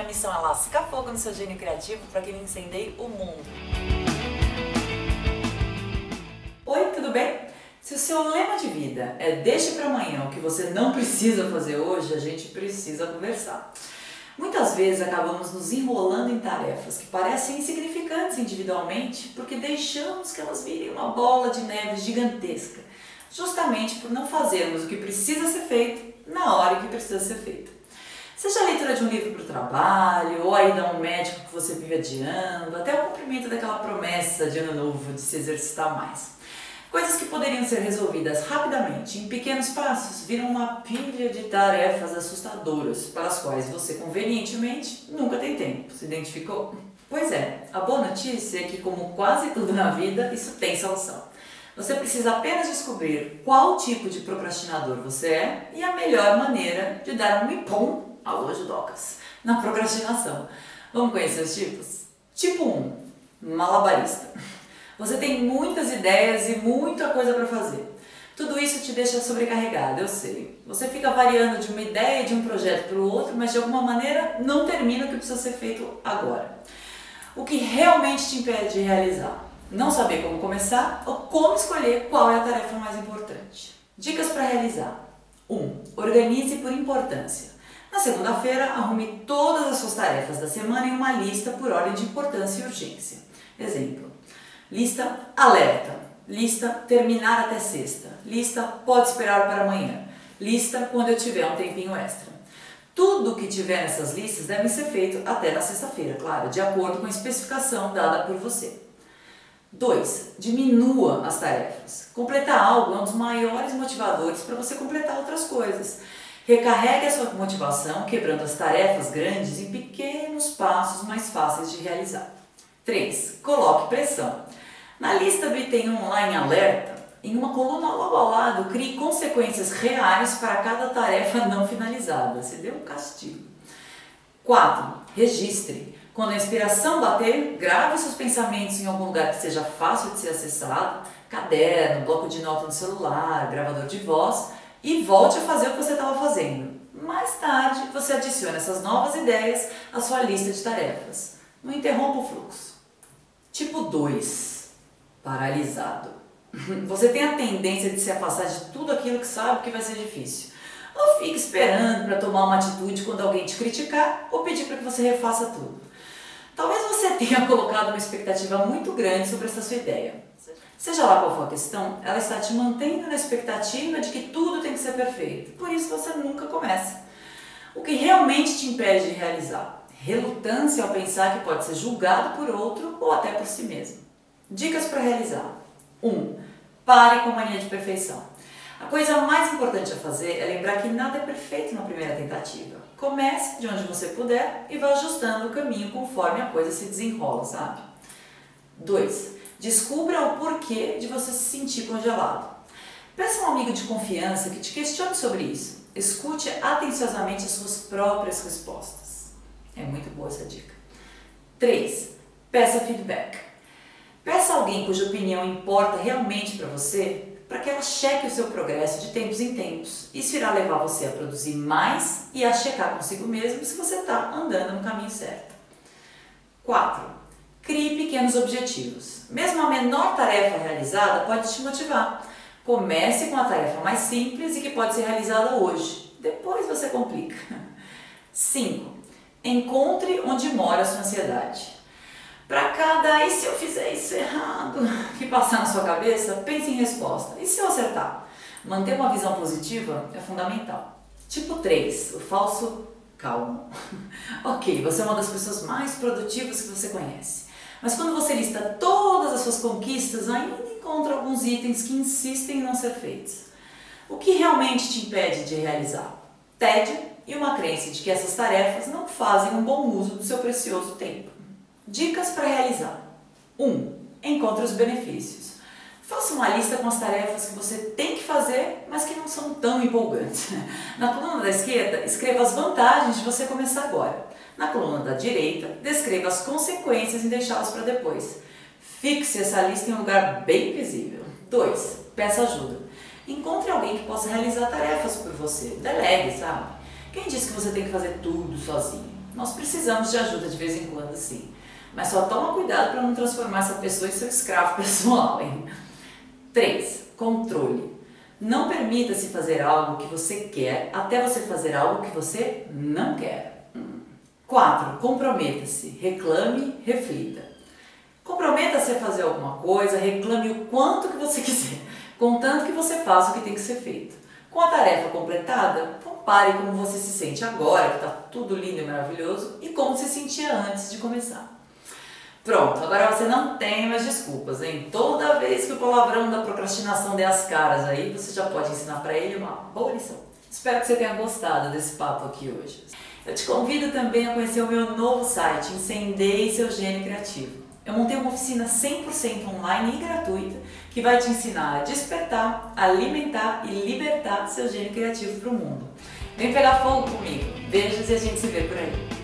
minha missão é lascar fogo no seu gênio criativo para que ele incendeie o mundo. Oi, tudo bem? Se o seu lema de vida é deixe para amanhã o que você não precisa fazer hoje, a gente precisa conversar. Muitas vezes acabamos nos enrolando em tarefas que parecem insignificantes individualmente porque deixamos que elas virem uma bola de neve gigantesca, justamente por não fazermos o que precisa ser feito na hora que precisa ser feito. Seja a leitura de um livro para o trabalho, ou a ida a um médico que você vive adiando, até o cumprimento daquela promessa de ano novo de se exercitar mais. Coisas que poderiam ser resolvidas rapidamente, em pequenos passos, viram uma pilha de tarefas assustadoras para as quais você convenientemente nunca tem tempo. Se identificou? Pois é, a boa notícia é que, como quase tudo na vida, isso tem solução. Você precisa apenas descobrir qual tipo de procrastinador você é e a melhor maneira de dar um impom ao Docas na procrastinação. Vamos conhecer os tipos? Tipo 1, malabarista. Você tem muitas ideias e muita coisa para fazer. Tudo isso te deixa sobrecarregado, eu sei. Você fica variando de uma ideia de um projeto para o outro, mas de alguma maneira não termina o que precisa ser feito agora. O que realmente te impede de realizar? Não saber como começar ou como escolher qual é a tarefa mais importante. Dicas para realizar: 1. Um, organize por importância. Na segunda-feira, arrume todas as suas tarefas da semana em uma lista por ordem de importância e urgência. Exemplo: Lista alerta. Lista terminar até sexta. Lista pode esperar para amanhã. Lista quando eu tiver um tempinho extra. Tudo que tiver nessas listas deve ser feito até na sexta-feira, claro, de acordo com a especificação dada por você. 2. Diminua as tarefas. Completar algo é um dos maiores motivadores para você completar outras coisas. Recarregue a sua motivação quebrando as tarefas grandes em pequenos passos mais fáceis de realizar. 3. Coloque pressão. Na lista item online alerta, em uma coluna logo ao lado, crie consequências reais para cada tarefa não finalizada. Você deu um castigo. 4. Registre. Quando a inspiração bater, grave seus pensamentos em algum lugar que seja fácil de ser acessado, caderno, bloco de nota no celular, gravador de voz, e volte a fazer o que você estava fazendo. Mais tarde, você adiciona essas novas ideias à sua lista de tarefas. Não interrompa o fluxo. Tipo 2, paralisado. Você tem a tendência de se afastar de tudo aquilo que sabe que vai ser difícil. Ou fica esperando para tomar uma atitude quando alguém te criticar ou pedir para que você refaça tudo. Talvez você tenha colocado uma expectativa muito grande sobre essa sua ideia. Seja lá qual for a questão, ela está te mantendo na expectativa de que tudo tem que ser perfeito. Por isso você nunca começa. O que realmente te impede de realizar? relutância ao pensar que pode ser julgado por outro ou até por si mesmo. Dicas para realizar: 1. Um, pare com a mania de perfeição. A coisa mais importante a fazer é lembrar que nada é perfeito na primeira tentativa. Comece de onde você puder e vá ajustando o caminho conforme a coisa se desenrola, sabe? 2. Descubra o porquê de você se sentir congelado. Peça um amigo de confiança que te questione sobre isso. Escute atenciosamente as suas próprias respostas. É muito boa essa dica. 3. Peça feedback. Peça alguém cuja opinião importa realmente para você para que ela cheque o seu progresso de tempos em tempos. Isso irá levar você a produzir mais e a checar consigo mesmo se você está andando no caminho certo. 4. Crie pequenos objetivos. Mesmo a menor tarefa realizada pode te motivar. Comece com a tarefa mais simples e que pode ser realizada hoje. Depois você complica. 5. Encontre onde mora a sua ansiedade. Para cada e se eu fizer isso errado que passar na sua cabeça, pense em resposta. E se eu acertar? Manter uma visão positiva é fundamental. Tipo 3, o falso calmo. ok, você é uma das pessoas mais produtivas que você conhece. Mas quando você lista todas as suas conquistas, ainda encontra alguns itens que insistem em não ser feitos. O que realmente te impede de realizar? Tédio e uma crença de que essas tarefas não fazem um bom uso do seu precioso tempo. Dicas para realizar: 1. Um, encontre os benefícios. Faça uma lista com as tarefas que você tem que fazer, mas que não são tão empolgantes. Na coluna da esquerda, escreva as vantagens de você começar agora. Na coluna da direita, descreva as consequências em deixá-las para depois. Fixe essa lista em um lugar bem visível. 2. Peça ajuda. Encontre alguém que possa realizar tarefas por você. Delegue, sabe? Quem disse que você tem que fazer tudo sozinho? Nós precisamos de ajuda de vez em quando, sim. Mas só toma cuidado para não transformar essa pessoa em seu escravo pessoal, hein? 3. Controle. Não permita-se fazer algo que você quer até você fazer algo que você não quer. 4. Comprometa-se. Reclame, reflita. Comprometa-se a fazer alguma coisa, reclame o quanto que você quiser, contanto que você faça o que tem que ser feito. Com a tarefa completada, compare como você se sente agora, que está tudo lindo e maravilhoso, e como se sentia antes de começar. Pronto, agora você não tem mais desculpas, hein? Toda vez que o palavrão da procrastinação der as caras aí, você já pode ensinar para ele uma boa lição. Espero que você tenha gostado desse papo aqui hoje. Eu te convido também a conhecer o meu novo site, Incendeie Seu Gênio Criativo. Eu montei uma oficina 100% online e gratuita que vai te ensinar a despertar, alimentar e libertar seu gênio criativo para o mundo. Vem pegar fogo comigo. Beijos e a gente se vê por aí.